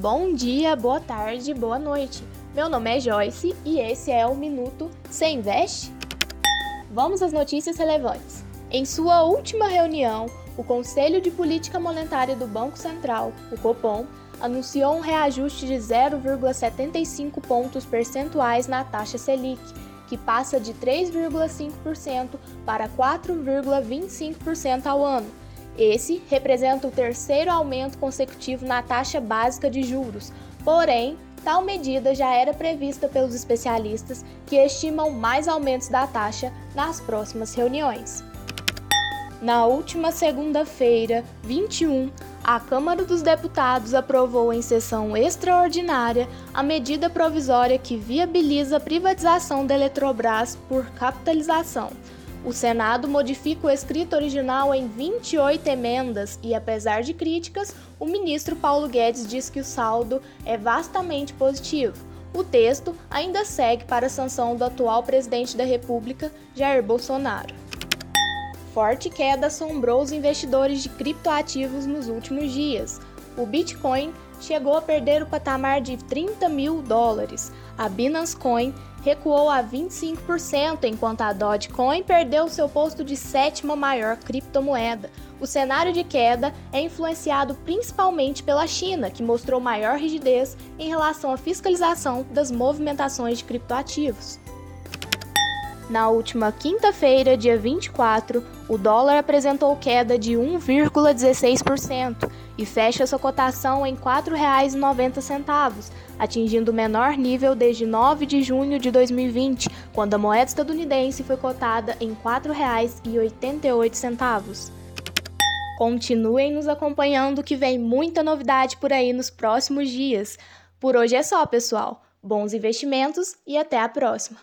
Bom dia, boa tarde, boa noite. Meu nome é Joyce e esse é o Minuto Você Investe? Vamos às notícias relevantes. Em sua última reunião, o Conselho de Política Monetária do Banco Central, o Copom, anunciou um reajuste de 0,75 pontos percentuais na taxa Selic, que passa de 3,5% para 4,25% ao ano. Esse representa o terceiro aumento consecutivo na taxa básica de juros, porém, tal medida já era prevista pelos especialistas que estimam mais aumentos da taxa nas próximas reuniões. Na última segunda-feira, 21, a Câmara dos Deputados aprovou em sessão extraordinária a medida provisória que viabiliza a privatização da Eletrobras por capitalização. O Senado modifica o escrito original em 28 emendas e, apesar de críticas, o ministro Paulo Guedes diz que o saldo é vastamente positivo. O texto ainda segue para a sanção do atual presidente da República, Jair Bolsonaro. Forte queda assombrou os investidores de criptoativos nos últimos dias. O Bitcoin chegou a perder o patamar de 30 mil dólares. A Binance Coin recuou a 25%, enquanto a Dogecoin perdeu seu posto de sétima maior criptomoeda. O cenário de queda é influenciado principalmente pela China, que mostrou maior rigidez em relação à fiscalização das movimentações de criptoativos. Na última quinta-feira, dia 24, o dólar apresentou queda de 1,16% e fecha sua cotação em R$ 4,90, atingindo o menor nível desde 9 de junho de 2020, quando a moeda estadunidense foi cotada em R$ 4,88. Continuem nos acompanhando que vem muita novidade por aí nos próximos dias. Por hoje é só, pessoal. Bons investimentos e até a próxima!